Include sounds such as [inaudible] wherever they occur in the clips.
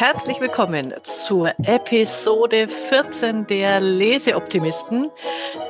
herzlich willkommen zur Episode 14 der Leseoptimisten.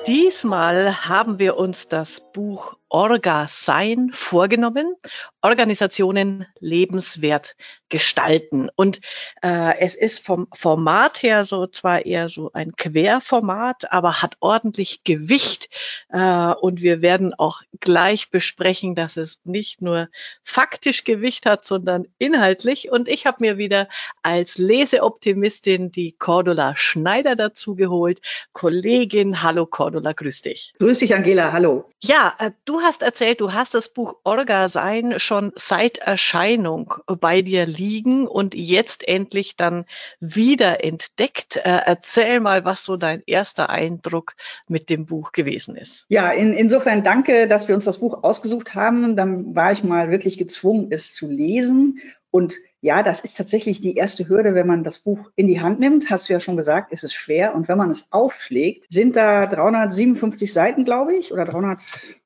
Diesmal haben wir uns das Buch Orga Sein vorgenommen, Organisationen lebenswert gestalten. Und äh, es ist vom Format her so zwar eher so ein Querformat, aber hat ordentlich Gewicht. Äh, und wir werden auch gleich besprechen, dass es nicht nur faktisch Gewicht hat, sondern inhaltlich. Und ich habe mir wieder als Leseoptimistin die Cordula Schneider dazu geholt. Kollegin, hallo Cordula, grüß dich. Grüß dich, Angela, hallo. Ja, äh, du hast erzählt, du hast das Buch Orga Sein schon seit Erscheinung bei dir liegen und jetzt endlich dann wieder entdeckt. Äh, erzähl mal, was so dein erster Eindruck mit dem Buch gewesen ist. Ja, in, insofern danke, dass wir uns das Buch ausgesucht haben. Dann war ich mal wirklich gezwungen, es zu lesen und ja, das ist tatsächlich die erste Hürde, wenn man das Buch in die Hand nimmt. Hast du ja schon gesagt, ist es schwer. Und wenn man es aufschlägt, sind da 357 Seiten, glaube ich, oder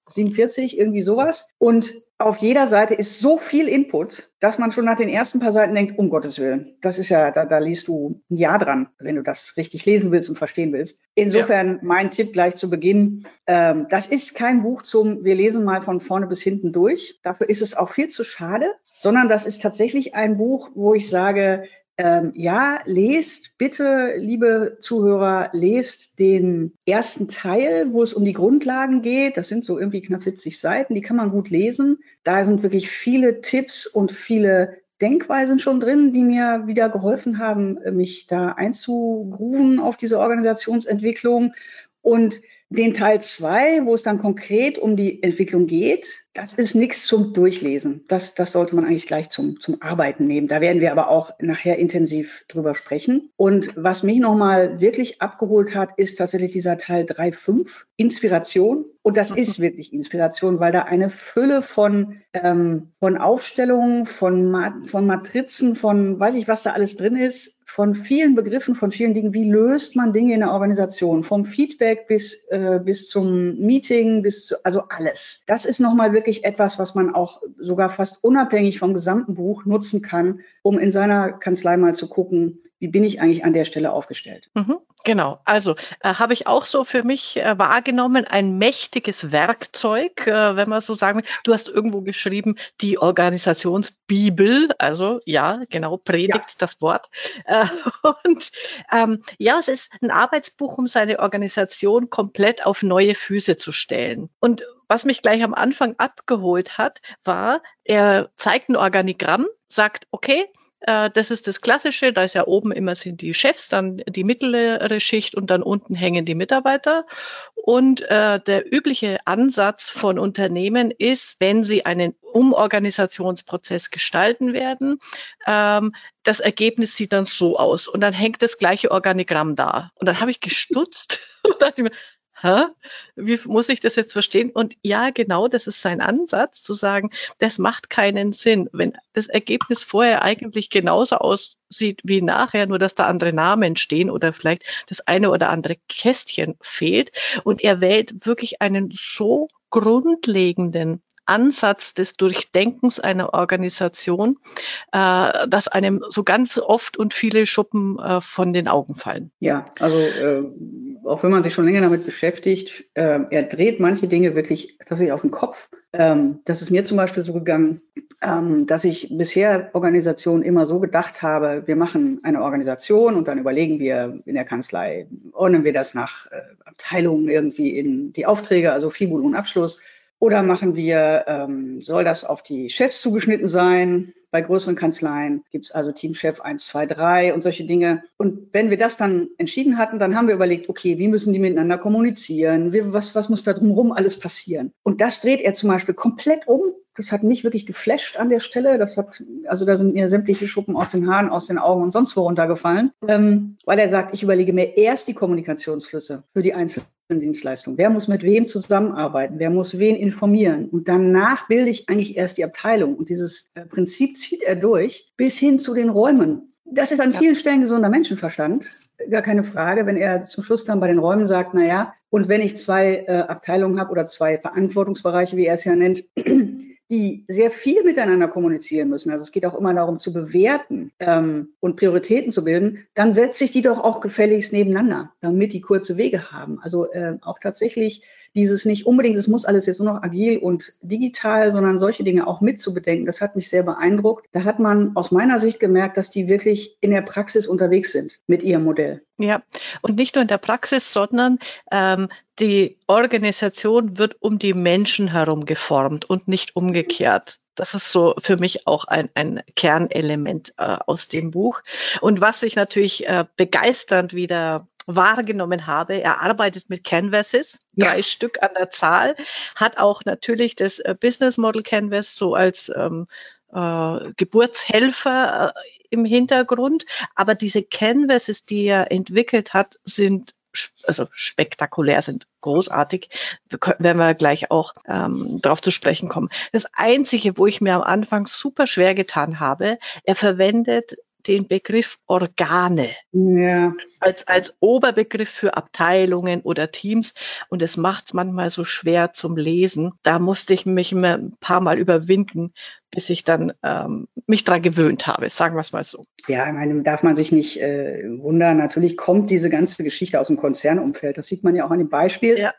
347, irgendwie sowas. Und auf jeder Seite ist so viel Input, dass man schon nach den ersten paar Seiten denkt, um Gottes Willen, das ist ja, da, da liest du ein Jahr dran, wenn du das richtig lesen willst und verstehen willst. Insofern ja. mein Tipp gleich zu Beginn, ähm, das ist kein Buch zum, wir lesen mal von vorne bis hinten durch. Dafür ist es auch viel zu schade, sondern das ist tatsächlich ein Buch, wo ich sage, ähm, ja, lest bitte, liebe Zuhörer, lest den ersten Teil, wo es um die Grundlagen geht. Das sind so irgendwie knapp 70 Seiten, die kann man gut lesen. Da sind wirklich viele Tipps und viele Denkweisen schon drin, die mir wieder geholfen haben, mich da einzugrooven auf diese Organisationsentwicklung. Und den Teil zwei, wo es dann konkret um die Entwicklung geht, das ist nichts zum Durchlesen. Das, das sollte man eigentlich gleich zum, zum Arbeiten nehmen. Da werden wir aber auch nachher intensiv drüber sprechen. Und was mich nochmal wirklich abgeholt hat, ist tatsächlich dieser Teil 3.5, Inspiration. Und das ist wirklich Inspiration, weil da eine Fülle von, ähm, von Aufstellungen, von, Ma von Matrizen, von weiß ich, was da alles drin ist, von vielen Begriffen, von vielen Dingen. Wie löst man Dinge in der Organisation? Vom Feedback bis, äh, bis zum Meeting, bis zu, also alles. Das ist nochmal wirklich etwas, was man auch sogar fast unabhängig vom gesamten Buch nutzen kann, um in seiner Kanzlei mal zu gucken, wie bin ich eigentlich an der Stelle aufgestellt. Mhm. Genau, also äh, habe ich auch so für mich äh, wahrgenommen, ein mächtiges Werkzeug, äh, wenn man so sagen will. Du hast irgendwo geschrieben, die Organisationsbibel, also ja, genau, predigt ja. das Wort. Äh, [laughs] und ähm, ja, es ist ein Arbeitsbuch, um seine Organisation komplett auf neue Füße zu stellen. Und was mich gleich am Anfang abgeholt hat, war, er zeigt ein Organigramm, sagt, okay, das ist das Klassische. Da ist ja oben immer sind die Chefs, dann die mittlere Schicht und dann unten hängen die Mitarbeiter. Und äh, der übliche Ansatz von Unternehmen ist, wenn sie einen Umorganisationsprozess gestalten werden, ähm, das Ergebnis sieht dann so aus. Und dann hängt das gleiche Organigramm da. Und dann habe ich gestutzt [laughs] und dachte mir, hä? Wie muss ich das jetzt verstehen? Und ja, genau, das ist sein Ansatz, zu sagen, das macht keinen Sinn, wenn das Ergebnis vorher eigentlich genauso aussieht wie nachher, nur dass da andere Namen stehen oder vielleicht das eine oder andere Kästchen fehlt. Und er wählt wirklich einen so grundlegenden Ansatz des Durchdenkens einer Organisation, äh, dass einem so ganz oft und viele Schuppen äh, von den Augen fallen. Ja, also äh, auch wenn man sich schon länger damit beschäftigt, äh, er dreht manche Dinge wirklich tatsächlich auf den Kopf. Ähm, das ist mir zum Beispiel so gegangen, ähm, dass ich bisher Organisationen immer so gedacht habe, wir machen eine Organisation und dann überlegen wir in der Kanzlei, ordnen wir das nach äh, Abteilungen irgendwie in die Aufträge, also Fibul und Abschluss oder machen wir, ähm, soll das auf die Chefs zugeschnitten sein? Bei größeren Kanzleien gibt es also Teamchef 1, 2, 3 und solche Dinge. Und wenn wir das dann entschieden hatten, dann haben wir überlegt, okay, wie müssen die miteinander kommunizieren? Wie, was, was muss da drumherum alles passieren? Und das dreht er zum Beispiel komplett um. Das hat mich wirklich geflasht an der Stelle. Das hat, also da sind mir sämtliche Schuppen aus den Haaren, aus den Augen und sonst wo runtergefallen, ähm, weil er sagt, ich überlege mir erst die Kommunikationsflüsse für die einzelnen Dienstleistung. Wer muss mit wem zusammenarbeiten? Wer muss wen informieren? Und danach bilde ich eigentlich erst die Abteilung. Und dieses äh, Prinzip zieht er durch bis hin zu den Räumen. Das ist an vielen Stellen gesunder Menschenverstand. Gar keine Frage, wenn er zum Schluss dann bei den Räumen sagt, na ja, und wenn ich zwei äh, Abteilungen habe oder zwei Verantwortungsbereiche, wie er es ja nennt, [clears throat] die sehr viel miteinander kommunizieren müssen, also es geht auch immer darum zu bewerten ähm, und Prioritäten zu bilden, dann setze ich die doch auch gefälligst nebeneinander, damit die kurze Wege haben. Also äh, auch tatsächlich dieses nicht unbedingt, es muss alles jetzt nur noch agil und digital, sondern solche Dinge auch mitzubedenken, das hat mich sehr beeindruckt. Da hat man aus meiner Sicht gemerkt, dass die wirklich in der Praxis unterwegs sind mit ihrem Modell. Ja, und nicht nur in der Praxis, sondern ähm, die Organisation wird um die Menschen herum geformt und nicht umgekehrt. Das ist so für mich auch ein, ein Kernelement äh, aus dem Buch. Und was ich natürlich äh, begeisternd wieder wahrgenommen habe. Er arbeitet mit Canvases, ja. drei Stück an der Zahl, hat auch natürlich das äh, Business Model Canvas so als ähm, äh, Geburtshelfer äh, im Hintergrund. Aber diese Canvases, die er entwickelt hat, sind also spektakulär sind, großartig. Werden wir gleich auch ähm, darauf zu sprechen kommen. Das Einzige, wo ich mir am Anfang super schwer getan habe, er verwendet den Begriff Organe ja. als, als Oberbegriff für Abteilungen oder Teams. Und es macht es manchmal so schwer zum Lesen. Da musste ich mich ein paar Mal überwinden, bis ich dann ähm, mich dran gewöhnt habe, sagen wir es mal so. Ja, ich meine, darf man sich nicht äh, wundern. Natürlich kommt diese ganze Geschichte aus dem Konzernumfeld. Das sieht man ja auch an dem Beispiel. Ja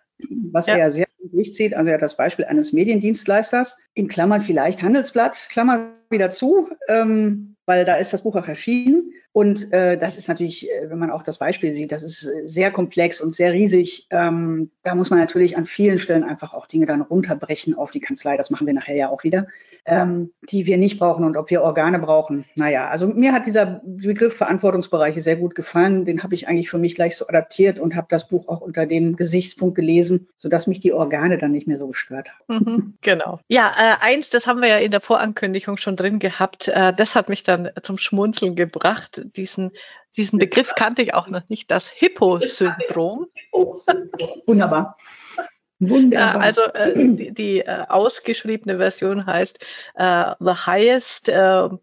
was ja. er ja sehr durchzieht. Also hat das Beispiel eines Mediendienstleisters, in Klammern vielleicht Handelsblatt, Klammer wieder zu. Ähm, weil da ist das Buch auch erschienen. Und äh, das ist natürlich, äh, wenn man auch das Beispiel sieht, das ist äh, sehr komplex und sehr riesig. Ähm, da muss man natürlich an vielen Stellen einfach auch Dinge dann runterbrechen auf die Kanzlei. Das machen wir nachher ja auch wieder, ähm, die wir nicht brauchen und ob wir Organe brauchen. Naja, also mir hat dieser Begriff Verantwortungsbereiche sehr gut gefallen. Den habe ich eigentlich für mich gleich so adaptiert und habe das Buch auch unter dem Gesichtspunkt gelesen, sodass mich die Organe dann nicht mehr so gestört haben. Mhm, genau. Ja, äh, eins, das haben wir ja in der Vorankündigung schon drin gehabt. Äh, das hat mich dann zum Schmunzeln gebracht diesen, diesen Begriff kannte ich auch noch nicht, das Hippo-Syndrom. Wunderbar. Wunderbar. also äh, die, die äh, ausgeschriebene Version heißt äh, The Highest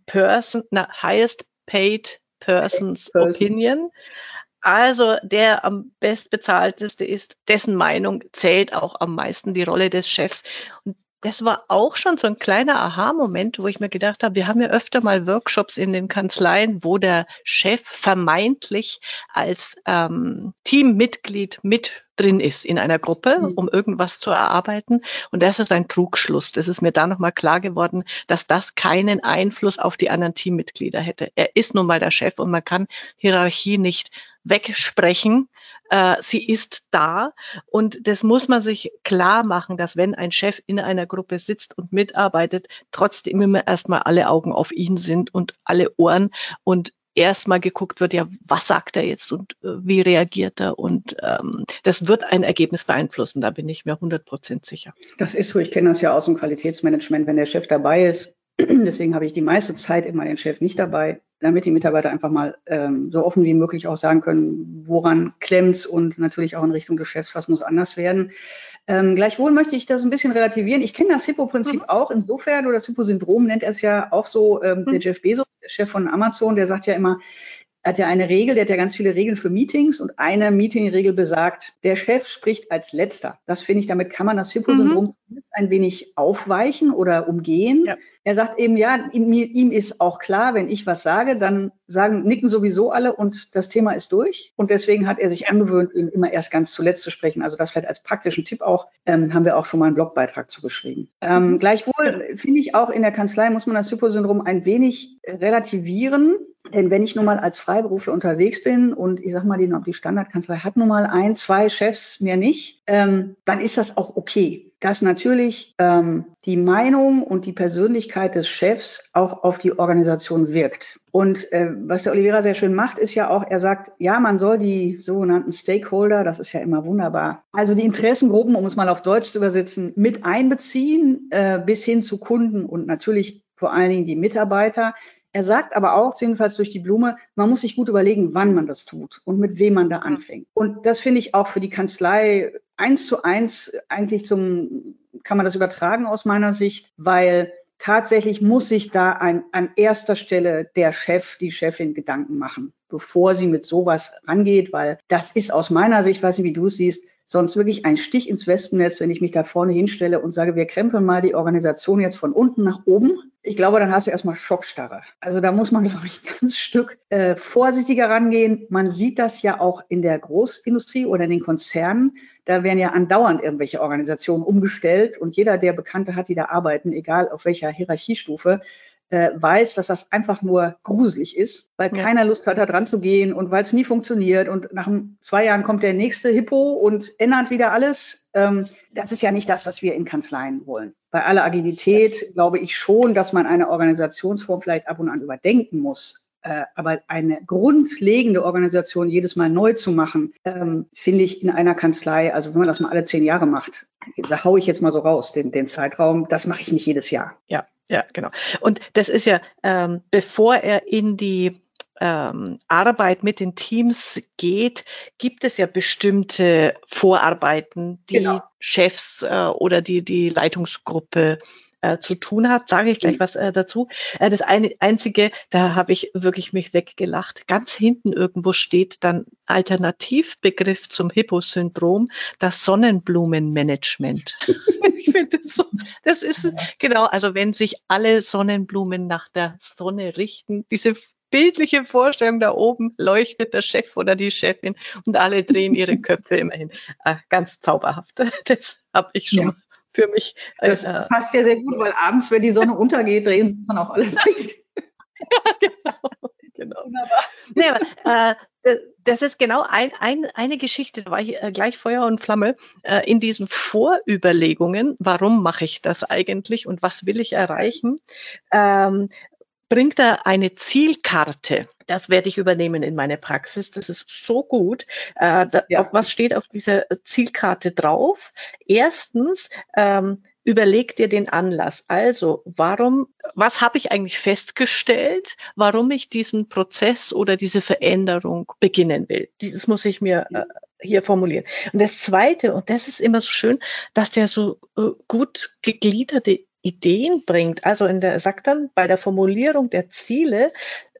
Person, na, Highest Paid Person's person. Opinion. Also der am bestbezahlteste ist, dessen Meinung zählt auch am meisten die Rolle des Chefs. Und das war auch schon so ein kleiner Aha-Moment, wo ich mir gedacht habe, wir haben ja öfter mal Workshops in den Kanzleien, wo der Chef vermeintlich als ähm, Teammitglied mit drin ist in einer Gruppe, mhm. um irgendwas zu erarbeiten. Und das ist ein Trugschluss. Das ist mir da nochmal klar geworden, dass das keinen Einfluss auf die anderen Teammitglieder hätte. Er ist nun mal der Chef und man kann Hierarchie nicht wegsprechen äh, sie ist da und das muss man sich klar machen, dass wenn ein Chef in einer Gruppe sitzt und mitarbeitet, trotzdem immer erstmal alle Augen auf ihn sind und alle Ohren und erstmal geguckt wird, ja, was sagt er jetzt und äh, wie reagiert er? Und ähm, das wird ein Ergebnis beeinflussen, da bin ich mir 100 Prozent sicher. Das ist so, ich kenne das ja aus dem Qualitätsmanagement, wenn der Chef dabei ist. [clears throat] Deswegen habe ich die meiste Zeit immer den Chef nicht dabei damit die Mitarbeiter einfach mal ähm, so offen wie möglich auch sagen können, woran klemmt's und natürlich auch in Richtung Geschäfts, was muss anders werden. Ähm, gleichwohl möchte ich das ein bisschen relativieren. Ich kenne das Hippo-Prinzip mhm. auch insofern, oder das Hippo-Syndrom nennt er es ja auch so. Ähm, mhm. Der Jeff Bezos, der Chef von Amazon, der sagt ja immer, er hat ja eine Regel, der hat ja ganz viele Regeln für Meetings und eine Meetingregel besagt, der Chef spricht als letzter. Das finde ich, damit kann man das Hippo-Syndrom mhm. ein wenig aufweichen oder umgehen. Ja. Er sagt eben, ja, ihm, ihm, ist auch klar, wenn ich was sage, dann sagen, nicken sowieso alle und das Thema ist durch. Und deswegen hat er sich angewöhnt, eben immer erst ganz zuletzt zu sprechen. Also das vielleicht als praktischen Tipp auch, ähm, haben wir auch schon mal einen Blogbeitrag zu geschrieben. Ähm, mhm. gleichwohl finde ich auch in der Kanzlei muss man das Hypo-Syndrom ein wenig relativieren. Denn wenn ich nun mal als Freiberufler unterwegs bin und ich sag mal, die, die Standardkanzlei hat nun mal ein, zwei Chefs, mehr nicht, ähm, dann ist das auch okay dass natürlich ähm, die Meinung und die Persönlichkeit des Chefs auch auf die Organisation wirkt. Und äh, was der Oliveira sehr schön macht, ist ja auch, er sagt, ja, man soll die sogenannten Stakeholder, das ist ja immer wunderbar, also die Interessengruppen, um es mal auf Deutsch zu übersetzen, mit einbeziehen, äh, bis hin zu Kunden und natürlich vor allen Dingen die Mitarbeiter. Er sagt aber auch, jedenfalls durch die Blume, man muss sich gut überlegen, wann man das tut und mit wem man da anfängt. Und das finde ich auch für die Kanzlei eins zu eins eigentlich zum, kann man das übertragen aus meiner Sicht, weil tatsächlich muss sich da ein, an erster Stelle der Chef, die Chefin Gedanken machen, bevor sie mit sowas rangeht, weil das ist aus meiner Sicht, weiß ich, wie du es siehst, sonst wirklich ein Stich ins Wespennetz, wenn ich mich da vorne hinstelle und sage, wir krempeln mal die Organisation jetzt von unten nach oben. Ich glaube, dann hast du erstmal Schockstarre. Also da muss man, [laughs] glaube ich, ein ganz Stück äh, vorsichtiger rangehen. Man sieht das ja auch in der Großindustrie oder in den Konzernen. Da werden ja andauernd irgendwelche Organisationen umgestellt und jeder, der Bekannte hat, die da arbeiten, egal auf welcher Hierarchiestufe, äh, weiß, dass das einfach nur gruselig ist, weil ja. keiner Lust hat, da dran zu gehen und weil es nie funktioniert. Und nach zwei Jahren kommt der nächste Hippo und ändert wieder alles. Ähm, das ist ja nicht das, was wir in Kanzleien wollen. Bei aller Agilität glaube ich schon, dass man eine Organisationsform vielleicht ab und an überdenken muss. Äh, aber eine grundlegende Organisation jedes Mal neu zu machen, ähm, finde ich in einer Kanzlei, also wenn man das mal alle zehn Jahre macht, da haue ich jetzt mal so raus, den, den Zeitraum, das mache ich nicht jedes Jahr. Ja, ja, genau. Und das ist ja, ähm, bevor er in die ähm, Arbeit mit den Teams geht, gibt es ja bestimmte Vorarbeiten, die genau. Chefs äh, oder die, die Leitungsgruppe äh, zu tun hat, sage ich gleich mhm. was äh, dazu. Äh, das eine, einzige, da habe ich wirklich mich weggelacht. Ganz hinten irgendwo steht dann Alternativbegriff zum Hippo-Syndrom, das Sonnenblumenmanagement. [laughs] ich finde das so, das ist genau, also wenn sich alle Sonnenblumen nach der Sonne richten, diese bildliche Vorstellung da oben leuchtet der Chef oder die Chefin und alle drehen ihre [laughs] Köpfe immerhin. Äh, ganz zauberhaft. [laughs] Das habe ich schon ja für mich. Das, äh, das, passt ja sehr gut, weil abends, wenn die Sonne untergeht, drehen sich dann auch alle [laughs] weg. ja, genau. genau. Wunderbar. Nee, aber, äh, das ist genau ein, ein, eine Geschichte, da war ich äh, gleich Feuer und Flamme äh, in diesen Vorüberlegungen, warum mache ich das eigentlich und was will ich erreichen, ähm, bringt er eine Zielkarte. Das werde ich übernehmen in meine Praxis. Das ist so gut. Äh, da, ja. was steht auf dieser Zielkarte drauf? Erstens, ähm, überleg dir den Anlass. Also, warum, was habe ich eigentlich festgestellt, warum ich diesen Prozess oder diese Veränderung beginnen will? Das muss ich mir äh, hier formulieren. Und das Zweite, und das ist immer so schön, dass der so äh, gut gegliederte Ideen bringt. Also in der, sagt dann bei der Formulierung der Ziele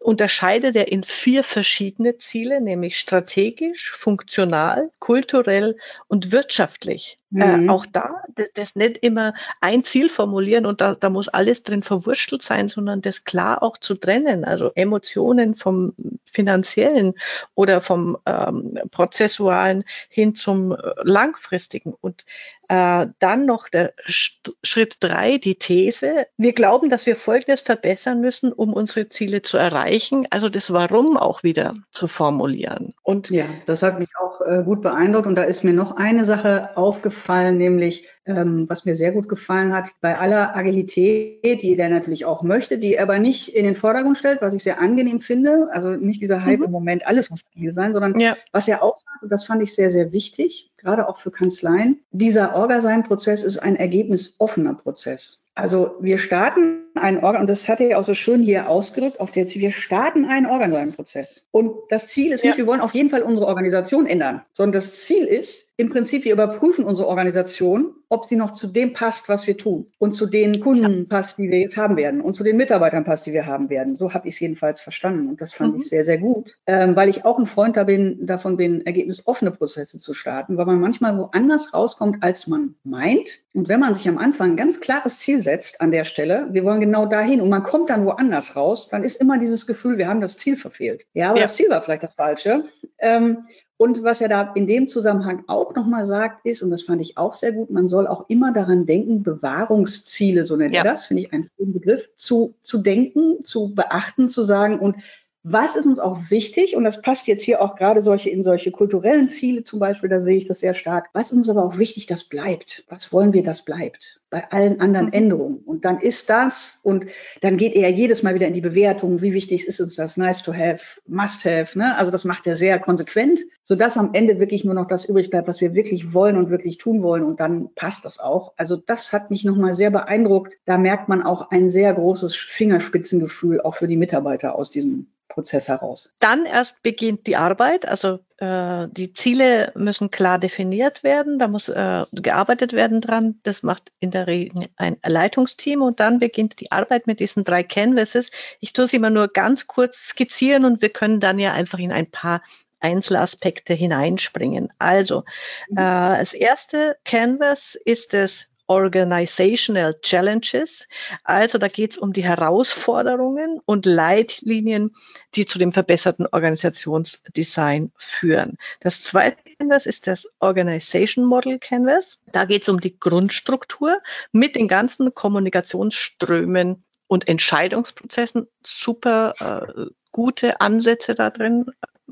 unterscheidet er in vier verschiedene Ziele, nämlich strategisch, funktional, kulturell und wirtschaftlich. Äh, mhm. Äh, auch da, das, das nicht immer ein Ziel formulieren und da, da muss alles drin verwurschtelt sein, sondern das klar auch zu trennen. Also Emotionen vom finanziellen oder vom ähm, prozessualen hin zum äh, langfristigen. Und äh, dann noch der Schritt drei, die These. Wir glauben, dass wir Folgendes verbessern müssen, um unsere Ziele zu erreichen erreichen, also das Warum auch wieder zu formulieren. Und ja, das hat mich auch äh, gut beeindruckt. Und da ist mir noch eine Sache aufgefallen, nämlich ähm, was mir sehr gut gefallen hat, bei aller Agilität, die der natürlich auch möchte, die er aber nicht in den Vordergrund stellt, was ich sehr angenehm finde. Also nicht dieser Hype mhm. im Moment, alles muss agil sein, sondern ja. was er auch sagt, und das fand ich sehr, sehr wichtig, gerade auch für Kanzleien, dieser Orgasign-Prozess ist ein ergebnisoffener Prozess. Also wir starten einen Organ, und das hat er ja auch so schön hier ausgedrückt, auf der wir starten einen Organprozess. Und das Ziel ist nicht, ja. wir wollen auf jeden Fall unsere Organisation ändern, sondern das Ziel ist, im Prinzip, wir überprüfen unsere Organisation, ob sie noch zu dem passt, was wir tun und zu den Kunden passt, die wir jetzt haben werden und zu den Mitarbeitern passt, die wir haben werden. So habe ich es jedenfalls verstanden und das fand mhm. ich sehr, sehr gut, ähm, weil ich auch ein Freund da bin, davon bin, ergebnisoffene Prozesse zu starten, weil man manchmal woanders rauskommt, als man meint. Und wenn man sich am Anfang ein ganz klares Ziel setzt an der Stelle, wir wollen genau dahin und man kommt dann woanders raus, dann ist immer dieses Gefühl, wir haben das Ziel verfehlt. Ja, aber ja. das Ziel war vielleicht das Falsche. Ähm, und was er da in dem Zusammenhang auch nochmal sagt, ist, und das fand ich auch sehr gut, man soll auch immer daran denken, Bewahrungsziele, so nennt ja. er das, finde ich einen schönen Begriff, zu, zu denken, zu beachten, zu sagen, und was ist uns auch wichtig, und das passt jetzt hier auch gerade solche in solche kulturellen Ziele zum Beispiel, da sehe ich das sehr stark. Was ist uns aber auch wichtig, das bleibt. Was wollen wir, das bleibt? Bei allen anderen mhm. Änderungen. Und dann ist das, und dann geht er jedes Mal wieder in die Bewertung, wie wichtig ist uns das, nice to have, must have, ne? Also das macht er sehr konsequent, sodass am Ende wirklich nur noch das übrig bleibt, was wir wirklich wollen und wirklich tun wollen. Und dann passt das auch. Also das hat mich nochmal sehr beeindruckt. Da merkt man auch ein sehr großes Fingerspitzengefühl auch für die Mitarbeiter aus diesem Prozess heraus. Dann erst beginnt die Arbeit, also äh, die Ziele müssen klar definiert werden, da muss äh, gearbeitet werden dran. Das macht in der Regel ein Leitungsteam und dann beginnt die Arbeit mit diesen drei Canvases. Ich tue sie immer nur ganz kurz skizzieren und wir können dann ja einfach in ein paar Einzelaspekte hineinspringen. Also mhm. äh, das erste Canvas ist das Organizational Challenges. Also da geht es um die Herausforderungen und Leitlinien, die zu dem verbesserten Organisationsdesign führen. Das zweite Canvas ist das Organization Model Canvas. Da geht es um die Grundstruktur mit den ganzen Kommunikationsströmen und Entscheidungsprozessen. Super äh, gute Ansätze da drin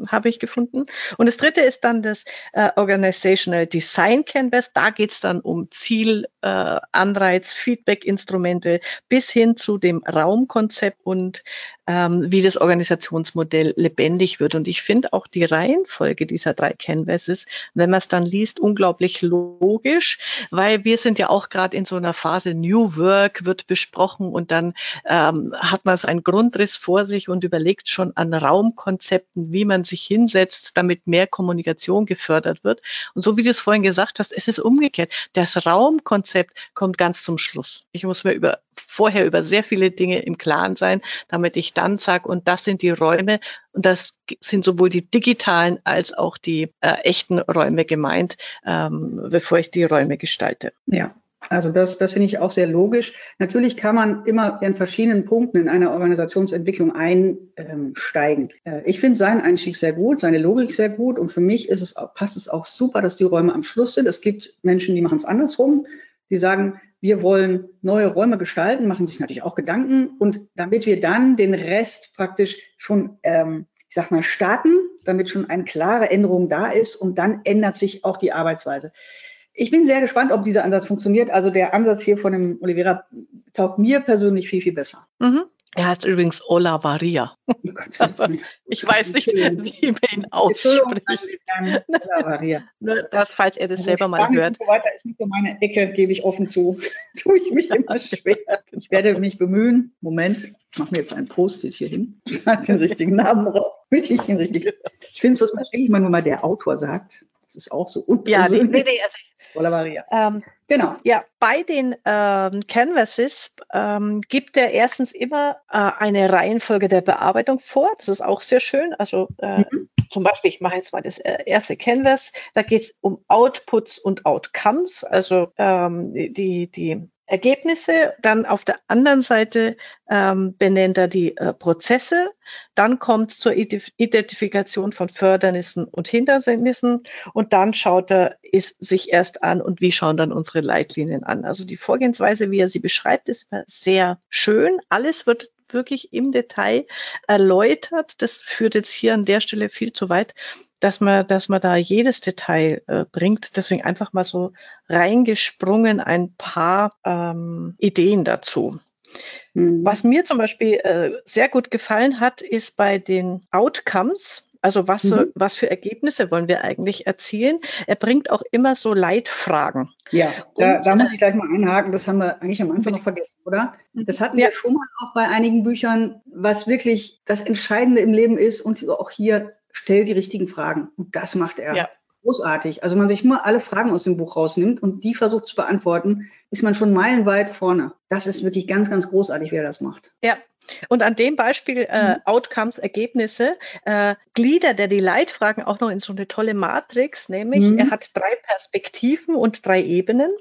habe ich gefunden. Und das dritte ist dann das äh, Organizational Design Canvas. Da geht es dann um Ziel, äh, Anreiz, Feedback-Instrumente bis hin zu dem Raumkonzept und ähm, wie das Organisationsmodell lebendig wird. Und ich finde auch die Reihenfolge dieser drei Canvases, wenn man es dann liest, unglaublich logisch, weil wir sind ja auch gerade in so einer Phase New Work wird besprochen und dann ähm, hat man so einen Grundriss vor sich und überlegt schon an Raumkonzepten, wie man sich hinsetzt, damit mehr Kommunikation gefördert wird. Und so wie du es vorhin gesagt hast, es ist umgekehrt. Das Raumkonzept kommt ganz zum Schluss. Ich muss mir über, vorher über sehr viele Dinge im Klaren sein, damit ich dann sage, und das sind die Räume, und das sind sowohl die digitalen als auch die äh, echten Räume gemeint, ähm, bevor ich die Räume gestalte. Ja, also das, das finde ich auch sehr logisch. Natürlich kann man immer in verschiedenen Punkten in einer Organisationsentwicklung einsteigen. Äh, ich finde seinen Einstieg sehr gut, seine Logik sehr gut und für mich ist es, passt es auch super, dass die Räume am Schluss sind. Es gibt Menschen, die machen es andersrum. Die sagen, wir wollen neue Räume gestalten, machen sich natürlich auch Gedanken und damit wir dann den Rest praktisch schon, ähm, ich sag mal, starten, damit schon eine klare Änderung da ist und dann ändert sich auch die Arbeitsweise. Ich bin sehr gespannt, ob dieser Ansatz funktioniert. Also der Ansatz hier von dem Oliveira taugt mir persönlich viel, viel besser. Mhm. Er heißt übrigens Olavaria. Oh [laughs] ich weiß nicht, wie man ihn ausspricht. Das, falls er das also selber mal hört. So weiter ist nicht so meine Ecke, gebe ich offen zu. [laughs] Tue ich mich immer schwer. Ich werde mich bemühen. Moment, ich mache mir jetzt ein Post-it hier hin. [laughs] Ich den richtigen Namen drauf. Ich, ich finde es, was man eigentlich immer nur mal der Autor sagt. Das ist auch so unpersönlich. Ja, nee, nee, also Volaria. Ähm, genau. Ja, bei den ähm, Canvases ähm, gibt er erstens immer äh, eine Reihenfolge der Bearbeitung vor. Das ist auch sehr schön. Also äh, mhm. zum Beispiel, ich mache jetzt mal das äh, erste Canvas. Da geht es um Outputs und Outcomes, also ähm, die, die Ergebnisse. Dann auf der anderen Seite ähm, benennt er die äh, Prozesse. Dann kommt es zur Identifikation von Fördernissen und Hindernissen. Und dann schaut er es sich erst an und wie schauen dann unsere Leitlinien an. Also die Vorgehensweise, wie er sie beschreibt, ist sehr schön. Alles wird wirklich im Detail erläutert. Das führt jetzt hier an der Stelle viel zu weit dass man, dass man da jedes Detail äh, bringt. Deswegen einfach mal so reingesprungen ein paar ähm, Ideen dazu. Mhm. Was mir zum Beispiel äh, sehr gut gefallen hat, ist bei den Outcomes. Also was, mhm. was für Ergebnisse wollen wir eigentlich erzielen? Er bringt auch immer so Leitfragen. Ja, da, Und, da muss ich gleich mal einhaken. Das haben wir eigentlich am Anfang noch vergessen, oder? Mhm. Das hatten ja. wir schon mal auch bei einigen Büchern, was wirklich das Entscheidende im Leben ist und auch hier stell die richtigen Fragen. Und das macht er. Ja. Großartig. Also man sich nur alle Fragen aus dem Buch rausnimmt und die versucht zu beantworten, ist man schon meilenweit vorne. Das ist wirklich ganz, ganz großartig, wie er das macht. Ja, und an dem Beispiel äh, mhm. Outcomes, Ergebnisse, äh, gliedert er die Leitfragen auch noch in so eine tolle Matrix, nämlich mhm. er hat drei Perspektiven und drei Ebenen.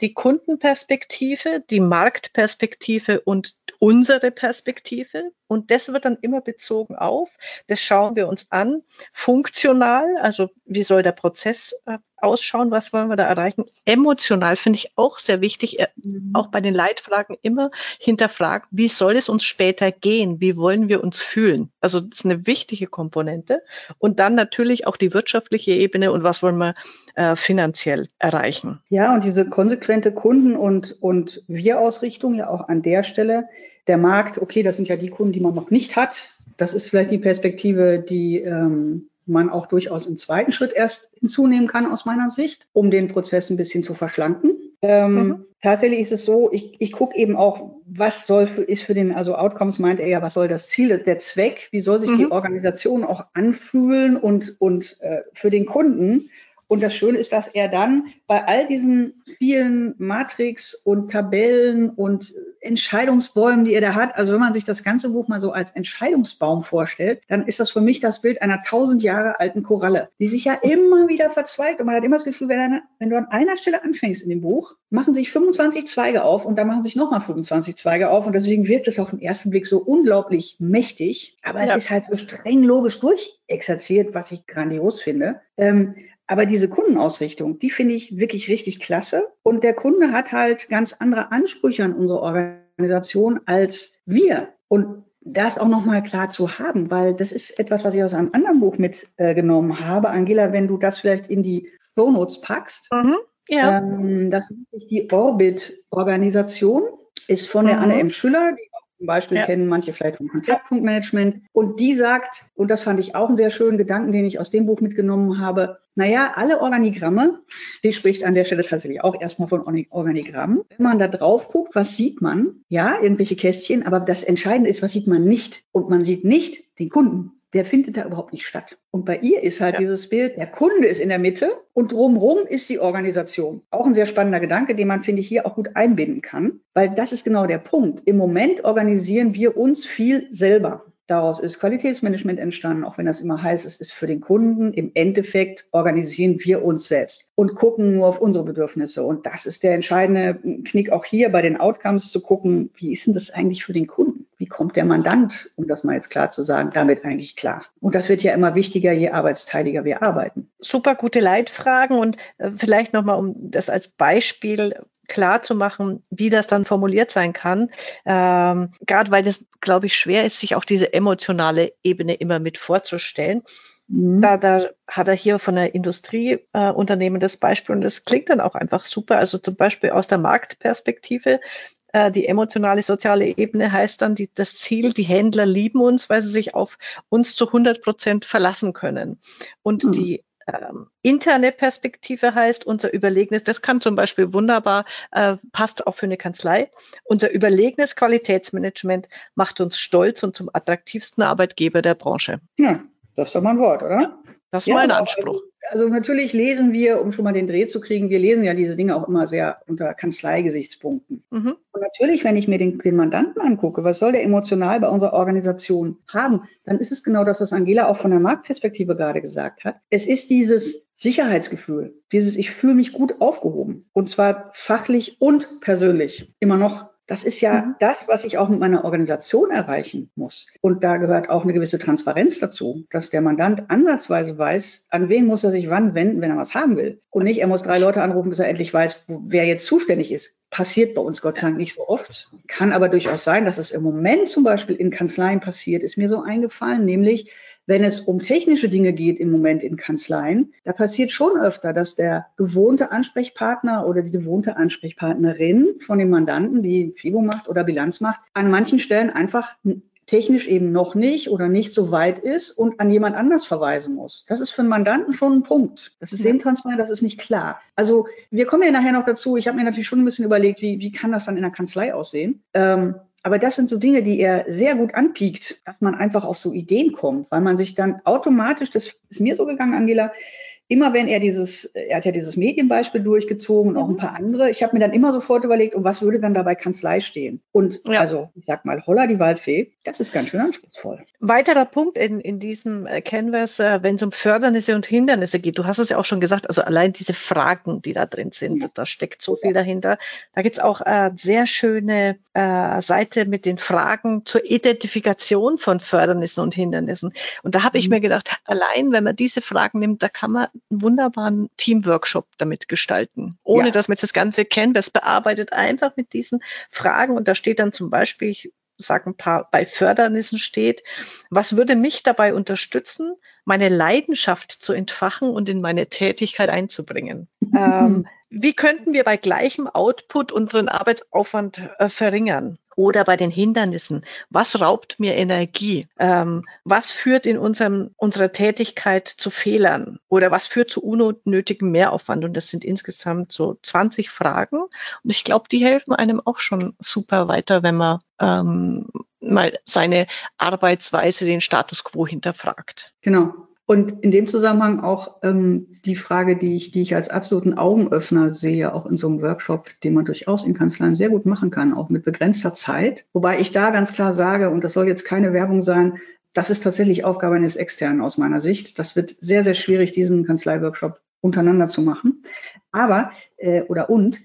Die Kundenperspektive, die Marktperspektive und unsere Perspektive. Und das wird dann immer bezogen auf, das schauen wir uns an, funktional, also wie soll der Prozess äh, ausschauen, was wollen wir da erreichen. Emotional finde ich auch sehr wichtig, äh, mhm. auch bei den Leitfragen immer hinterfragen, wie soll es uns später gehen, wie wollen wir uns fühlen. Also das ist eine wichtige Komponente. Und dann natürlich auch die wirtschaftliche Ebene und was wollen wir äh, finanziell erreichen. Ja, und diese konsequente Kunden- und, und Wir-Ausrichtung ja auch an der Stelle, der Markt, okay, das sind ja die Kunden, die man noch nicht hat. Das ist vielleicht die Perspektive, die ähm, man auch durchaus im zweiten Schritt erst hinzunehmen kann aus meiner Sicht, um den Prozess ein bisschen zu verschlanken. Ähm, mhm. Tatsächlich ist es so, ich, ich gucke eben auch, was soll für, ist für den, also Outcomes meint er ja, was soll das Ziel, der Zweck, wie soll sich mhm. die Organisation auch anfühlen und, und äh, für den Kunden Und das Schöne ist, dass er dann bei all diesen vielen Matrix und Tabellen und Entscheidungsbäumen, die er da hat, also wenn man sich das ganze Buch mal so als Entscheidungsbaum vorstellt, dann ist das für mich das Bild einer tausend Jahre alten Koralle, die sich ja immer wieder verzweigt. Und man hat immer das Gefühl, wenn, du an einer Stelle anfängst in dem Buch, machen sich 25 Zweige auf und dann machen sich nochmal 25 Zweige auf. Und deswegen wirkt es auf den ersten Blick so unglaublich mächtig. Aber es ja. ist halt so streng logisch durchexerziert, was ich grandios finde. Ähm, aber diese Kundenausrichtung, die finde ich wirklich richtig klasse. Und der Kunde hat halt ganz andere Ansprüche an unsere Organisation als wir. Und das auch nochmal klar zu haben, weil das ist etwas, was ich aus einem anderen Buch mitgenommen äh, habe. Angela, wenn du das vielleicht in die Show Notes packst. Mhm, ja. Ähm, das ist die Orbit-Organisation, ist von der mhm. Anne M. Schüller, die zum Beispiel ja. kennen manche vielleicht vom Kontaktpunktmanagement. Und die sagt, und das fand ich auch einen sehr schönen Gedanken, den ich aus dem Buch mitgenommen habe, naja, alle Organigramme, sie spricht an der Stelle tatsächlich auch erstmal von Organigrammen. Wenn man da drauf guckt, was sieht man? Ja, irgendwelche Kästchen, aber das Entscheidende ist, was sieht man nicht? Und man sieht nicht den Kunden der findet da überhaupt nicht statt. Und bei ihr ist halt ja. dieses Bild, der Kunde ist in der Mitte und drumherum ist die Organisation. Auch ein sehr spannender Gedanke, den man, finde ich, hier auch gut einbinden kann, weil das ist genau der Punkt. Im Moment organisieren wir uns viel selber. Daraus ist Qualitätsmanagement entstanden, auch wenn das immer heißt, es ist für den Kunden. Im Endeffekt organisieren wir uns selbst und gucken nur auf unsere Bedürfnisse. Und das ist der entscheidende Knick auch hier bei den Outcomes zu gucken, wie ist denn das eigentlich für den Kunden? Wie kommt der Mandant, um das mal jetzt klar zu sagen, damit eigentlich klar? Und das wird ja immer wichtiger, je arbeitsteiliger wir arbeiten. Super gute Leitfragen und äh, vielleicht nochmal, um das als Beispiel klar zu machen, wie das dann formuliert sein kann. Ähm, Gerade weil es, glaube ich, schwer ist, sich auch diese emotionale Ebene immer mit vorzustellen. Mhm. Da, da hat er hier von der Industrieunternehmen äh, das Beispiel und das klingt dann auch einfach super. Also zum Beispiel aus der Marktperspektive die emotionale, soziale Ebene heißt dann die, das Ziel, die Händler lieben uns, weil sie sich auf uns zu 100 Prozent verlassen können. Und mhm. die ähm, interne Perspektive heißt, unser überlegenes, das kann zum Beispiel wunderbar, äh, passt auch für eine Kanzlei, unser überlegenes Qualitätsmanagement macht uns stolz und zum attraktivsten Arbeitgeber der Branche. Ja, das ist doch mal ein Wort, oder? Das ist ja, mein Anspruch. Also natürlich lesen wir, um schon mal den Dreh zu kriegen, wir lesen ja diese Dinge auch immer sehr unter Kanzleigesichtspunkten. Mhm. Und natürlich, wenn ich mir den, den, Mandanten angucke, was soll der emotional bei unserer Organisation haben, dann ist es genau das, was Angela auch von der Marktperspektive gerade gesagt hat. Es ist dieses Sicherheitsgefühl, dieses Ich fühle mich gut aufgehoben. Und zwar fachlich und persönlich. Immer noch das ist ja mhm. das, was ich auch mit meiner Organisation erreichen muss. Und da gehört auch eine gewisse Transparenz dazu, dass der Mandant ansatzweise weiß, an wen muss er sich wann wenden, wenn er was haben will. Und nicht, er muss drei Leute anrufen, bis er endlich weiß, wer jetzt zuständig ist. Passiert bei uns Gott sei Dank nicht so oft. Kann aber durchaus sein, dass es im Moment zum Beispiel in Kanzleien passiert, ist mir so eingefallen, nämlich wenn es um technische Dinge geht im Moment in Kanzleien, da passiert schon öfter, dass der gewohnte Ansprechpartner oder die gewohnte Ansprechpartnerin von dem Mandanten, die FIBO macht oder Bilanz macht, an manchen Stellen einfach technisch eben noch nicht oder nicht so weit ist und an jemand anders verweisen muss. Das ist für einen Mandanten schon ein Punkt. Das ist intransparent, das ist nicht klar. Also wir kommen ja nachher noch dazu. Ich habe mir natürlich schon ein bisschen überlegt, wie, wie kann das dann in der Kanzlei aussehen. Ähm, aber das sind so Dinge, die er sehr gut anpiekt, dass man einfach auf so Ideen kommt, weil man sich dann automatisch, das ist mir so gegangen, Angela, immer wenn er dieses, er hat ja dieses Medienbeispiel durchgezogen und auch ein mhm. paar andere, ich habe mir dann immer sofort überlegt, um was würde dann dabei Kanzlei stehen? Und ja. also, ich sag mal, Holla die Waldfee, das ist ganz schön anspruchsvoll. Weiterer Punkt in, in diesem äh, Canvas, äh, wenn es um Fördernisse und Hindernisse geht, du hast es ja auch schon gesagt, also allein diese Fragen, die da drin sind, ja. da steckt so viel dahinter. Da gibt's auch äh, sehr schöne Seite mit den Fragen zur Identifikation von Fördernissen und Hindernissen. Und da habe ich mhm. mir gedacht, allein wenn man diese Fragen nimmt, da kann man einen wunderbaren Teamworkshop damit gestalten, ohne ja. dass man das ganze Canvas bearbeitet, einfach mit diesen Fragen. Und da steht dann zum Beispiel, ich sage ein paar, bei Fördernissen steht, was würde mich dabei unterstützen, meine Leidenschaft zu entfachen und in meine Tätigkeit einzubringen? ähm, wie könnten wir bei gleichem Output unseren Arbeitsaufwand äh, verringern? Oder bei den Hindernissen. Was raubt mir Energie? Ähm, was führt in unserem, unserer Tätigkeit zu Fehlern? Oder was führt zu unnötigem Mehraufwand? Und das sind insgesamt so 20 Fragen. Und ich glaube, die helfen einem auch schon super weiter, wenn man ähm, mal seine Arbeitsweise, den Status quo hinterfragt. Genau. Und in dem Zusammenhang auch ähm, die Frage, die ich, die ich als absoluten Augenöffner sehe, auch in so einem Workshop, den man durchaus in Kanzleien sehr gut machen kann, auch mit begrenzter Zeit. Wobei ich da ganz klar sage, und das soll jetzt keine Werbung sein, das ist tatsächlich Aufgabe eines Externen aus meiner Sicht. Das wird sehr, sehr schwierig, diesen Kanzlei-Workshop untereinander zu machen. Aber, äh, oder und,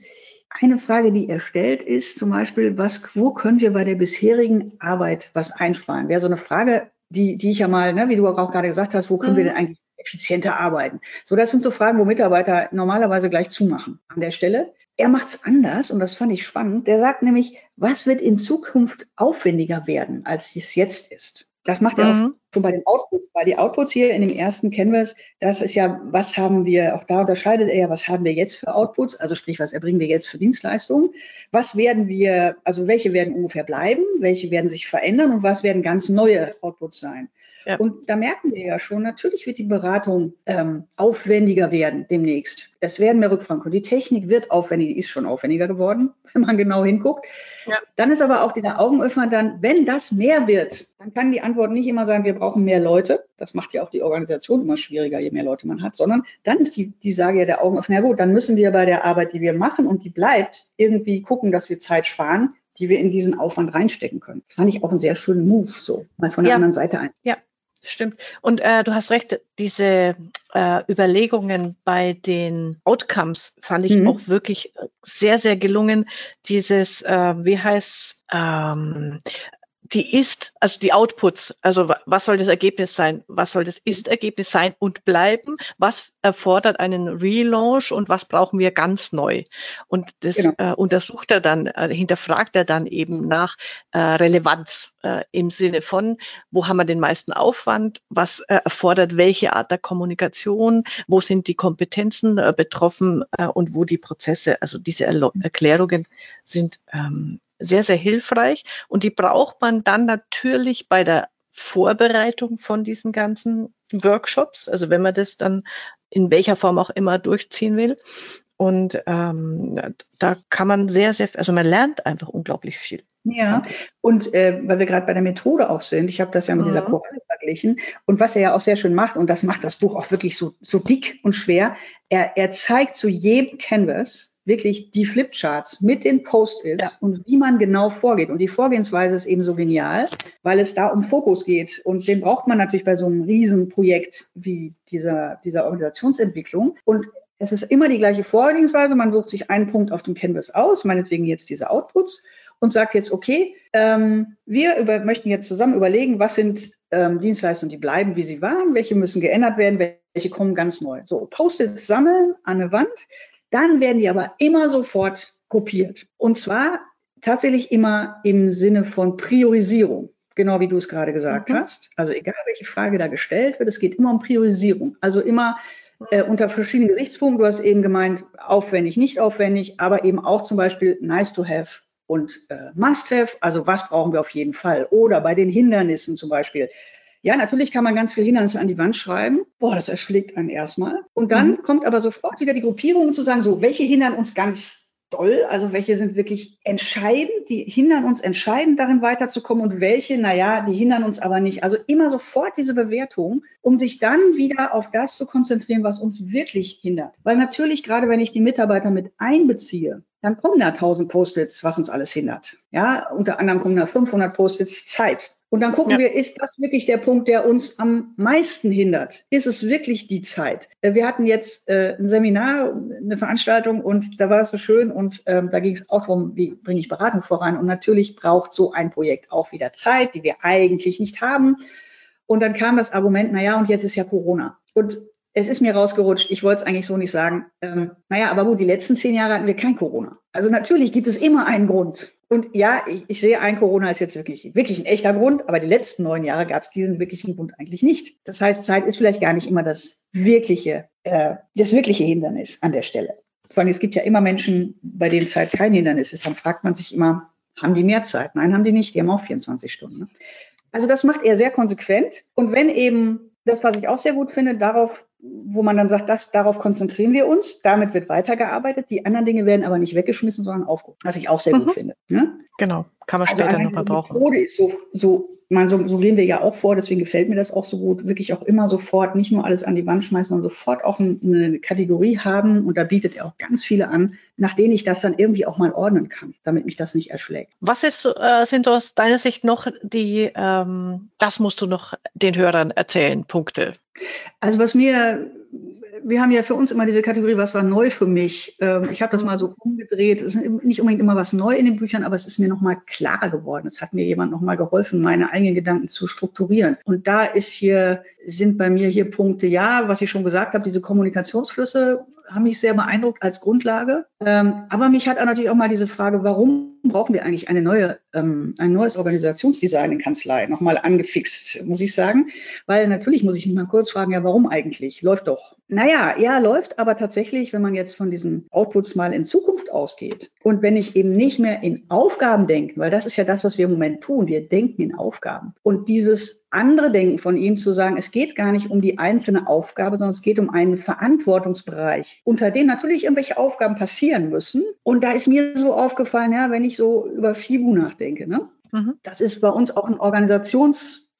eine Frage, die er stellt, ist zum Beispiel, was, wo können wir bei der bisherigen Arbeit was einsparen? Wäre so eine Frage, die, die ich ja mal, ne, wie du auch gerade gesagt hast, wo können mhm. wir denn eigentlich effizienter arbeiten? So, das sind so Fragen, wo Mitarbeiter normalerweise gleich zumachen. An der Stelle. Er macht es anders und das fand ich spannend. Der sagt nämlich, was wird in Zukunft aufwendiger werden, als es jetzt ist? Das macht er mhm. auch schon bei den Outputs, weil die Outputs hier in dem ersten Canvas, das ist ja, was haben wir, auch da unterscheidet er ja, was haben wir jetzt für Outputs, also sprich, was erbringen wir jetzt für Dienstleistungen, was werden wir, also welche werden ungefähr bleiben, welche werden sich verändern und was werden ganz neue Outputs sein. Ja. Und da merken wir ja schon, natürlich wird die Beratung ähm, aufwendiger werden demnächst. Es werden mehr Rückfragen kommen. Die Technik wird aufwendiger, ist schon aufwendiger geworden, [laughs] wenn man genau hinguckt. Ja. Dann ist aber auch der Augenöffner dann, wenn das mehr wird, dann kann die Antwort nicht immer sein, wir brauchen mehr Leute. Das macht ja auch die Organisation immer schwieriger, je mehr Leute man hat, sondern dann ist die, die Sage ja der Augenöffner, ja gut, dann müssen wir bei der Arbeit, die wir machen und die bleibt, irgendwie gucken, dass wir Zeit sparen, die wir in diesen Aufwand reinstecken können. Das fand ich auch einen sehr schönen Move, so mal von der ja. anderen Seite ein. Ja, Stimmt. Und äh, du hast recht, diese äh, Überlegungen bei den Outcomes fand ich mhm. auch wirklich sehr, sehr gelungen. Dieses, äh, wie heißt ähm, die ist, also die Outputs, also was soll das Ergebnis sein, was soll das Ist-Ergebnis sein und bleiben, was erfordert einen Relaunch und was brauchen wir ganz neu. Und das genau. äh, untersucht er dann, äh, hinterfragt er dann eben nach äh, Relevanz äh, im Sinne von, wo haben wir den meisten Aufwand, was äh, erfordert welche Art der Kommunikation, wo sind die Kompetenzen äh, betroffen und wo die Prozesse, also diese Erlo Erklärungen sind ähm, sehr, sehr hilfreich und die braucht man dann natürlich bei der Vorbereitung von diesen ganzen Workshops, also wenn man das dann in welcher Form auch immer durchziehen will. Und ähm, da kann man sehr, sehr, also man lernt einfach unglaublich viel. Ja, und äh, weil wir gerade bei der Methode auch sind, ich habe das ja mit mhm. dieser Koralle verglichen. Und was er ja auch sehr schön macht, und das macht das Buch auch wirklich so, so dick und schwer, er, er zeigt zu jedem Canvas, wirklich die Flipcharts mit den Post-its ja. und wie man genau vorgeht. Und die Vorgehensweise ist eben so genial, weil es da um Fokus geht. Und den braucht man natürlich bei so einem Riesenprojekt wie dieser, dieser Organisationsentwicklung. Und es ist immer die gleiche Vorgehensweise. Man sucht sich einen Punkt auf dem Canvas aus, meinetwegen jetzt diese Outputs und sagt jetzt, okay, ähm, wir über, möchten jetzt zusammen überlegen, was sind ähm, Dienstleistungen, die bleiben, wie sie waren, welche müssen geändert werden, welche kommen ganz neu. So, Post-its sammeln an eine Wand, dann werden die aber immer sofort kopiert. Und zwar tatsächlich immer im Sinne von Priorisierung. Genau wie du es gerade gesagt mhm. hast. Also egal, welche Frage da gestellt wird, es geht immer um Priorisierung. Also immer äh, unter verschiedenen Gesichtspunkten. Du hast eben gemeint, aufwendig, nicht aufwendig, aber eben auch zum Beispiel nice to have und äh, must have. Also was brauchen wir auf jeden Fall? Oder bei den Hindernissen zum Beispiel. Ja, natürlich kann man ganz viele Hindernisse an die Wand schreiben. Boah, das erschlägt einen erstmal. Und dann mhm. kommt aber sofort wieder die Gruppierung zu sagen, so, welche hindern uns ganz doll? Also welche sind wirklich entscheidend, die hindern uns entscheidend darin weiterzukommen und welche, naja, die hindern uns aber nicht. Also immer sofort diese Bewertung, um sich dann wieder auf das zu konzentrieren, was uns wirklich hindert. Weil natürlich, gerade wenn ich die Mitarbeiter mit einbeziehe, dann kommen da 1000 Post-its, was uns alles hindert. Ja, unter anderem kommen da 500 Post-its Zeit. Und dann gucken ja. wir, ist das wirklich der Punkt, der uns am meisten hindert? Ist es wirklich die Zeit? Äh, wir hatten jetzt äh, ein Seminar, eine Veranstaltung und da war es so schön und ähm, da ging es auch darum, wie bringe ich Beratung voran? Und natürlich braucht so ein Projekt auch wieder Zeit, die wir eigentlich nicht haben. Und dann kam das Argument, na ja, und jetzt ist ja Corona. Und es ist mir rausgerutscht, ich wollte es eigentlich so nicht sagen. Ähm, naja, aber gut, die letzten zehn Jahre hatten wir kein Corona. Also natürlich gibt es immer einen Grund. Und ja, ich, ich sehe ein Corona ist jetzt wirklich, wirklich ein echter Grund, aber die letzten neun Jahre gab es diesen wirklichen Grund eigentlich nicht. Das heißt, Zeit ist vielleicht gar nicht immer das wirkliche, äh, das wirkliche Hindernis an der Stelle. Vor allem, es gibt ja immer Menschen, bei denen Zeit kein Hindernis ist. Dann fragt man sich immer, haben die mehr Zeit? Nein, haben die nicht. Die haben auch 24 Stunden. Ne? Also das macht er sehr konsequent. Und wenn eben das, was ich auch sehr gut finde, darauf wo man dann sagt, das, darauf konzentrieren wir uns, damit wird weitergearbeitet. Die anderen Dinge werden aber nicht weggeschmissen, sondern aufgehoben, was ich auch sehr mhm. gut finde. Ne? Genau, kann man also später also noch mal brauchen. Die Methode ist so, so man, so, so gehen wir ja auch vor, deswegen gefällt mir das auch so gut, wirklich auch immer sofort, nicht nur alles an die Wand schmeißen, sondern sofort auch eine Kategorie haben. Und da bietet er auch ganz viele an, nach denen ich das dann irgendwie auch mal ordnen kann, damit mich das nicht erschlägt. Was ist, äh, sind aus deiner Sicht noch die, ähm, das musst du noch den Hörern erzählen, Punkte? Also was mir wir haben ja für uns immer diese Kategorie, was war neu für mich. Ähm, ich habe das mal so umgedreht. Es ist nicht unbedingt immer was neu in den Büchern, aber es ist mir nochmal klarer geworden. Es hat mir jemand nochmal geholfen, meine eigenen Gedanken zu strukturieren. Und da ist hier, sind bei mir hier Punkte, ja, was ich schon gesagt habe, diese Kommunikationsflüsse haben mich sehr beeindruckt als Grundlage. Ähm, aber mich hat auch natürlich auch mal diese Frage, warum brauchen wir eigentlich eine neue, ähm, ein neues Organisationsdesign in Kanzlei nochmal angefixt, muss ich sagen. Weil natürlich muss ich mich mal kurz fragen, ja, warum eigentlich? Läuft doch. Naja, ja, läuft, aber tatsächlich, wenn man jetzt von diesen Outputs mal in Zukunft ausgeht und wenn ich eben nicht mehr in Aufgaben denke, weil das ist ja das, was wir im Moment tun, wir denken in Aufgaben. Und dieses andere Denken von ihm zu sagen, es geht gar nicht um die einzelne Aufgabe, sondern es geht um einen Verantwortungsbereich, unter dem natürlich irgendwelche Aufgaben passieren müssen. Und da ist mir so aufgefallen, ja, wenn ich so über FIBU nachdenke, ne? Mhm. das ist bei uns auch ein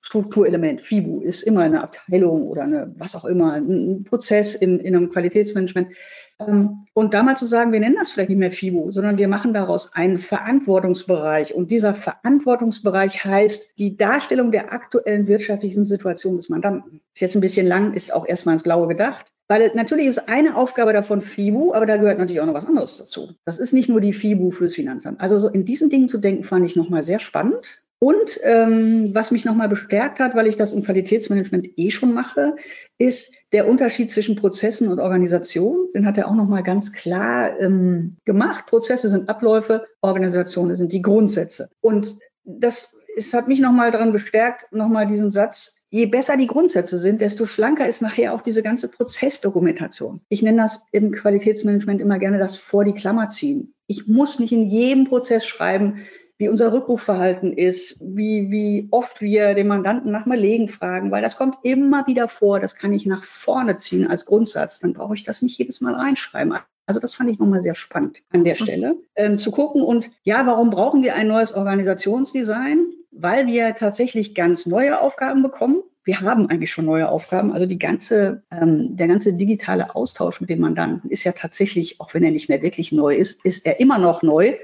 Organisationsstrukturelement. FIBU ist immer eine Abteilung oder eine, was auch immer, ein Prozess in, in einem Qualitätsmanagement. Ähm, und da mal zu sagen, wir nennen das vielleicht nicht mehr FIBO, sondern wir machen daraus einen Verantwortungsbereich. Und dieser Verantwortungsbereich heißt die Darstellung der aktuellen wirtschaftlichen Situation des Mandanten. Ist jetzt ein bisschen lang, ist auch erstmal ins Blaue gedacht. Weil natürlich ist eine Aufgabe davon FIBU, aber da gehört natürlich auch noch was anderes dazu. Das ist nicht nur die FIBU fürs Finanzamt. Also so in diesen Dingen zu denken, fand ich nochmal sehr spannend. Und ähm, was mich nochmal bestärkt hat, weil ich das im Qualitätsmanagement eh schon mache, ist der Unterschied zwischen Prozessen und Organisation. Den hat er auch nochmal ganz klar ähm, gemacht. Prozesse sind Abläufe, Organisationen sind die Grundsätze. Und das es hat mich nochmal daran bestärkt, nochmal diesen Satz, je besser die Grundsätze sind, desto schlanker ist nachher auch diese ganze Prozessdokumentation. Ich nenne das im Qualitätsmanagement immer gerne das vor die Klammer ziehen. Ich muss nicht in jedem Prozess schreiben, wie unser Rückrufverhalten ist, wie, wie oft wir den Mandanten nach Malegen fragen, weil das kommt immer wieder vor. Das kann ich nach vorne ziehen als Grundsatz. Dann brauche ich das nicht jedes Mal reinschreiben. Also das fand ich nochmal sehr spannend an der Stelle ähm, zu gucken. Und ja, warum brauchen wir ein neues Organisationsdesign? Weil wir tatsächlich ganz neue Aufgaben bekommen. Wir haben eigentlich schon neue Aufgaben. Also die ganze, ähm, der ganze digitale Austausch mit dem Mandanten ist ja tatsächlich, auch wenn er nicht mehr wirklich neu ist, ist er immer noch neu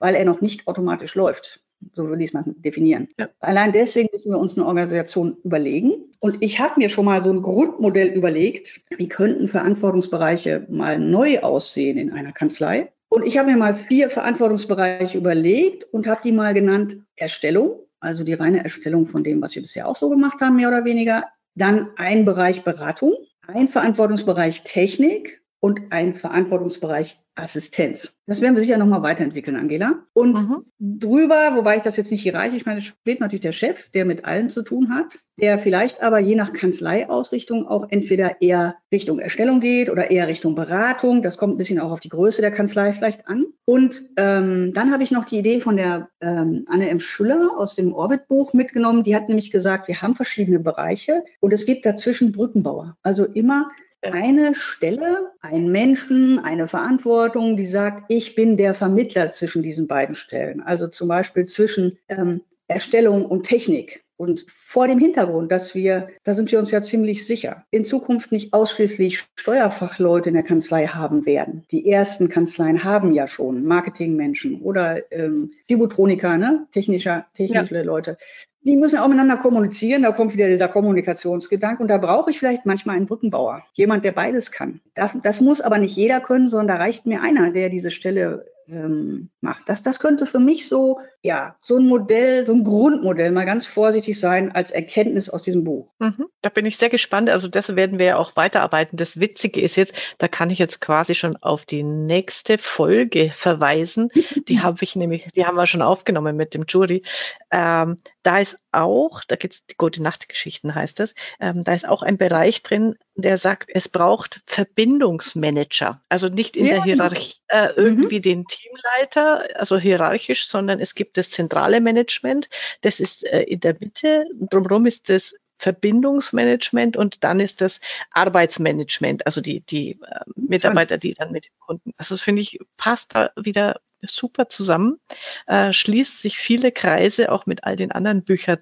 weil er noch nicht automatisch läuft. So würde ich es mal definieren. Ja. Allein deswegen müssen wir uns eine Organisation überlegen. Und ich habe mir schon mal so ein Grundmodell überlegt, wie könnten Verantwortungsbereiche mal neu aussehen in einer Kanzlei. Und ich habe mir mal vier Verantwortungsbereiche überlegt und habe die mal genannt Erstellung, also die reine Erstellung von dem, was wir bisher auch so gemacht haben, mehr oder weniger. Dann ein Bereich Beratung, ein Verantwortungsbereich Technik und ein Verantwortungsbereich Assistenz. Das werden wir sicher nochmal weiterentwickeln, Angela. Und mhm. drüber, wobei ich das jetzt nicht hierarchisch meine, steht natürlich der Chef, der mit allen zu tun hat, der vielleicht aber je nach Kanzleiausrichtung auch entweder eher Richtung Erstellung geht oder eher Richtung Beratung. Das kommt ein bisschen auch auf die Größe der Kanzlei vielleicht an. Und ähm, dann habe ich noch die Idee von der ähm, Anne M. Schüller aus dem Orbit-Buch mitgenommen. Die hat nämlich gesagt, wir haben verschiedene Bereiche und es gibt dazwischen Brückenbauer. Also immer eine Stelle, einen Menschen, eine Verantwortung, die sagt, ich bin der Vermittler zwischen diesen beiden Stellen. Also zum Beispiel zwischen ähm, Erstellung und Technik. Und vor dem Hintergrund, dass wir, da sind wir uns ja ziemlich sicher, in Zukunft nicht ausschließlich Steuerfachleute in der Kanzlei haben werden. Die ersten Kanzleien haben ja schon Marketingmenschen oder ähm, Fibotroniker, ne? technischer, technische ja. Leute die müssen auch miteinander kommunizieren. Da kommt wieder dieser Kommunikationsgedanke. Und da brauche ich vielleicht manchmal einen Brückenbauer. Jemand, der beides kann. Das, das muss aber nicht jeder können, sondern da reicht mir einer, der diese Stelle ähm, macht. Das, das könnte für mich so, ja, so ein Modell, so ein Grundmodell, mal ganz vorsichtig sein als Erkenntnis aus diesem Buch. Mhm. Da bin ich sehr gespannt. Also das werden wir ja auch weiterarbeiten. Das Witzige ist jetzt, da kann ich jetzt quasi schon auf die nächste Folge verweisen. [laughs] Die habe ich nämlich, die haben wir schon aufgenommen mit dem Jury. Ähm, da ist auch, da gibt es die Gute Nacht Geschichten heißt das, ähm, da ist auch ein Bereich drin, der sagt, es braucht Verbindungsmanager. Also nicht in ja. der Hierarchie äh, irgendwie mhm. den Teamleiter, also hierarchisch, sondern es gibt das zentrale Management, das ist äh, in der Mitte, drumherum ist das Verbindungsmanagement und dann ist das Arbeitsmanagement, also die, die äh, Mitarbeiter, die dann mit dem Kunden, also das finde ich, passt da wieder super zusammen, äh, schließt sich viele Kreise auch mit all den anderen Büchern,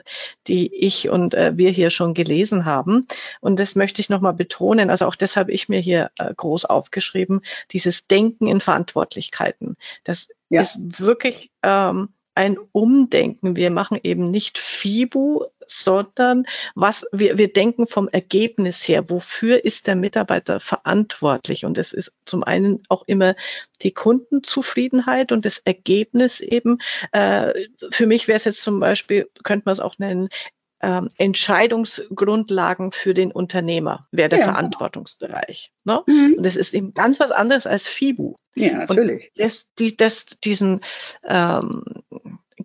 die ich und äh, wir hier schon gelesen haben. Und das möchte ich nochmal betonen. Also auch das habe ich mir hier äh, groß aufgeschrieben, dieses Denken in Verantwortlichkeiten. Das ja. ist wirklich ähm, ein Umdenken. Wir machen eben nicht FIBU, sondern was wir, wir denken vom Ergebnis her. Wofür ist der Mitarbeiter verantwortlich? Und es ist zum einen auch immer die Kundenzufriedenheit und das Ergebnis eben. Äh, für mich wäre es jetzt zum Beispiel, könnte man es auch nennen, ähm, Entscheidungsgrundlagen für den Unternehmer wäre der ja. Verantwortungsbereich. Ne? Mhm. Und das ist eben ganz was anderes als FIBU. Ja, natürlich. Und das, die, das, diesen ähm,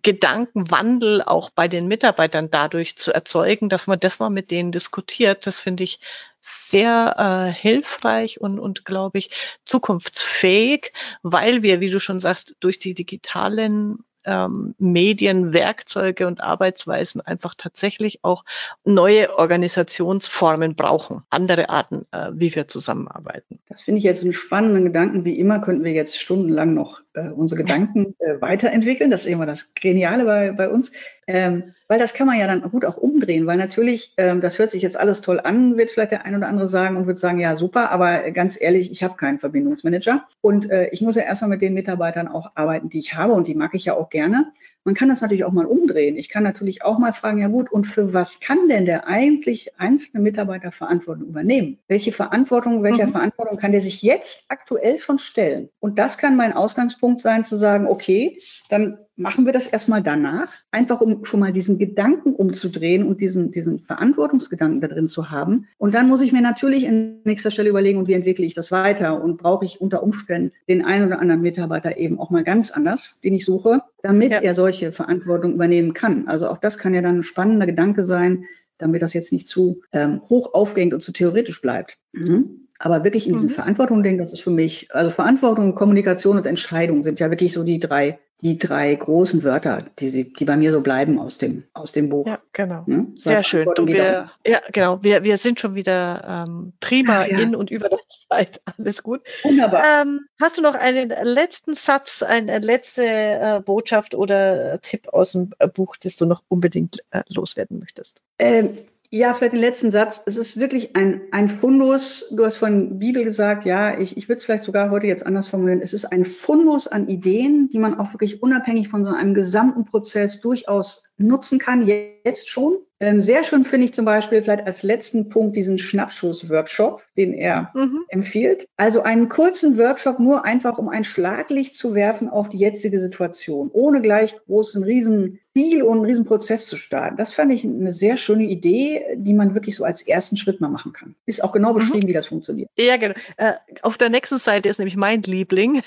Gedankenwandel auch bei den Mitarbeitern dadurch zu erzeugen, dass man das mal mit denen diskutiert, das finde ich sehr äh, hilfreich und, und glaube ich, zukunftsfähig, weil wir, wie du schon sagst, durch die digitalen ähm, Medien, Werkzeuge und Arbeitsweisen einfach tatsächlich auch neue Organisationsformen brauchen, andere Arten, äh, wie wir zusammenarbeiten. Das finde ich jetzt einen spannenden Gedanken. Wie immer könnten wir jetzt stundenlang noch äh, unsere Gedanken äh, weiterentwickeln. Das ist immer das Geniale bei, bei uns. Ähm, weil das kann man ja dann gut auch umdrehen, weil natürlich, ähm, das hört sich jetzt alles toll an, wird vielleicht der ein oder andere sagen und wird sagen, ja super, aber ganz ehrlich, ich habe keinen Verbindungsmanager und äh, ich muss ja erstmal mit den Mitarbeitern auch arbeiten, die ich habe und die mag ich ja auch gerne. Man kann das natürlich auch mal umdrehen. Ich kann natürlich auch mal fragen, ja gut, und für was kann denn der eigentlich einzelne Mitarbeiter Verantwortung übernehmen? Welche Verantwortung, welcher mhm. Verantwortung kann der sich jetzt aktuell schon stellen? Und das kann mein Ausgangspunkt sein, zu sagen, okay, dann machen wir das erstmal danach, einfach um schon mal diesen Gedanken umzudrehen und diesen, diesen Verantwortungsgedanken da drin zu haben. Und dann muss ich mir natürlich in nächster Stelle überlegen, und wie entwickle ich das weiter? Und brauche ich unter Umständen den einen oder anderen Mitarbeiter eben auch mal ganz anders, den ich suche, damit ja. er solche Verantwortung übernehmen kann. Also auch das kann ja dann ein spannender Gedanke sein, damit das jetzt nicht zu ähm, hoch aufgehängt und zu theoretisch bleibt. Mhm. Aber wirklich in diesen mhm. Verantwortung denken, das ist für mich, also Verantwortung, Kommunikation und Entscheidung sind ja wirklich so die drei die drei großen Wörter, die, sie, die bei mir so bleiben aus dem, aus dem Buch. Ja, genau. Hm? Sehr schön. Du, wir, ja, genau. Wir, wir sind schon wieder ähm, prima ja. in und über der [laughs] Zeit. Alles gut. Wunderbar. Ähm, hast du noch einen letzten Satz, eine letzte äh, Botschaft oder Tipp aus dem Buch, das du noch unbedingt äh, loswerden möchtest? Ähm, ja, vielleicht den letzten Satz. Es ist wirklich ein, ein Fundus. Du hast von Bibel gesagt, ja, ich, ich würde es vielleicht sogar heute jetzt anders formulieren. Es ist ein Fundus an Ideen, die man auch wirklich unabhängig von so einem gesamten Prozess durchaus nutzen kann, jetzt schon. Ähm, sehr schön finde ich zum Beispiel vielleicht als letzten Punkt diesen Schnappschuss-Workshop, den er mhm. empfiehlt. Also einen kurzen Workshop nur einfach, um ein Schlaglicht zu werfen auf die jetzige Situation, ohne gleich großen riesen Spiel und einen riesen Prozess zu starten. Das fand ich eine sehr schöne Idee, die man wirklich so als ersten Schritt mal machen kann. Ist auch genau mhm. beschrieben, mhm. wie das funktioniert. Ja, genau. Äh, auf der nächsten Seite ist nämlich mein Liebling,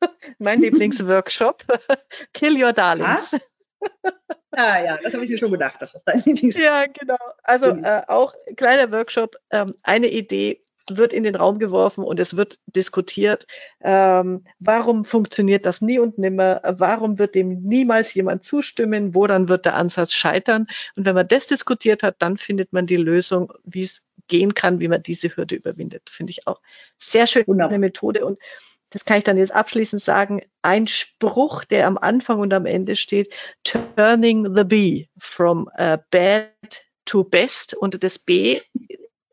[laughs] mein [laughs] Lieblingsworkshop, [laughs] Kill Your Darlings. Ah? Ah ja, das habe ich mir schon gedacht, dass das dein [laughs] Lieblings Ja, genau. Also äh, auch kleiner Workshop, ähm, eine Idee wird in den Raum geworfen und es wird diskutiert, ähm, warum funktioniert das nie und nimmer, warum wird dem niemals jemand zustimmen, woran wird der Ansatz scheitern. Und wenn man das diskutiert hat, dann findet man die Lösung, wie es gehen kann, wie man diese Hürde überwindet. Finde ich auch sehr schön Wunderbar. eine Methode. Und das kann ich dann jetzt abschließend sagen, ein Spruch, der am Anfang und am Ende steht, turning the bee from bad to best. Und das B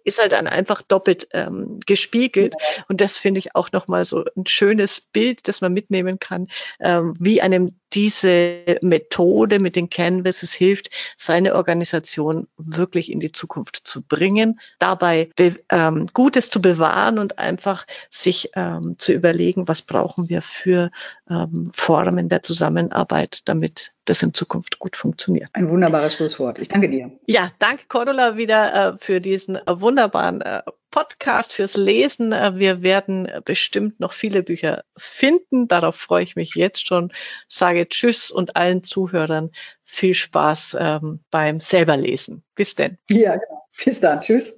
ist halt dann einfach doppelt ähm, gespiegelt. Und das finde ich auch nochmal so ein schönes Bild, das man mitnehmen kann, ähm, wie einem diese Methode mit den Canvases hilft, seine Organisation wirklich in die Zukunft zu bringen, dabei ähm, Gutes zu bewahren und einfach sich ähm, zu überlegen, was brauchen wir für ähm, Formen der Zusammenarbeit, damit das in Zukunft gut funktioniert. Ein wunderbares Schlusswort. Ich danke dir. Ja, danke Cordula wieder äh, für diesen äh, wunderbaren äh, Podcast, fürs Lesen. Äh, wir werden bestimmt noch viele Bücher finden. Darauf freue ich mich jetzt schon. Sage Tschüss und allen Zuhörern viel Spaß ähm, beim selberlesen. Bis denn. Ja, genau. Bis dann. Tschüss.